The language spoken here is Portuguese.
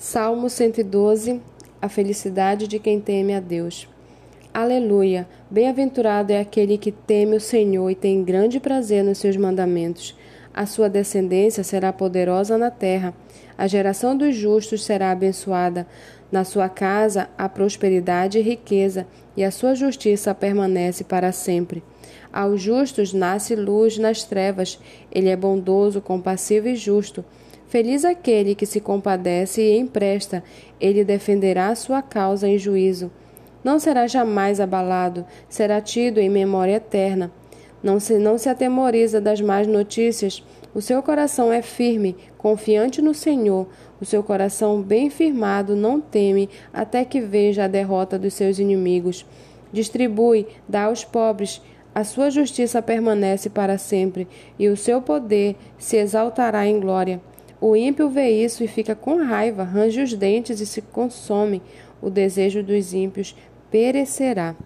Salmo 112 A felicidade de quem teme a Deus. Aleluia! Bem-aventurado é aquele que teme o Senhor e tem grande prazer nos seus mandamentos. A sua descendência será poderosa na terra. A geração dos justos será abençoada. Na sua casa há prosperidade e riqueza, e a sua justiça permanece para sempre. Aos justos nasce luz nas trevas. Ele é bondoso, compassivo e justo. Feliz aquele que se compadece e empresta, ele defenderá sua causa em juízo. Não será jamais abalado, será tido em memória eterna. Não se, não se atemoriza das más notícias. O seu coração é firme, confiante no Senhor. O seu coração bem firmado não teme até que veja a derrota dos seus inimigos. Distribui, dá aos pobres. A sua justiça permanece para sempre, e o seu poder se exaltará em glória. O ímpio vê isso e fica com raiva, range os dentes e se consome. O desejo dos ímpios perecerá.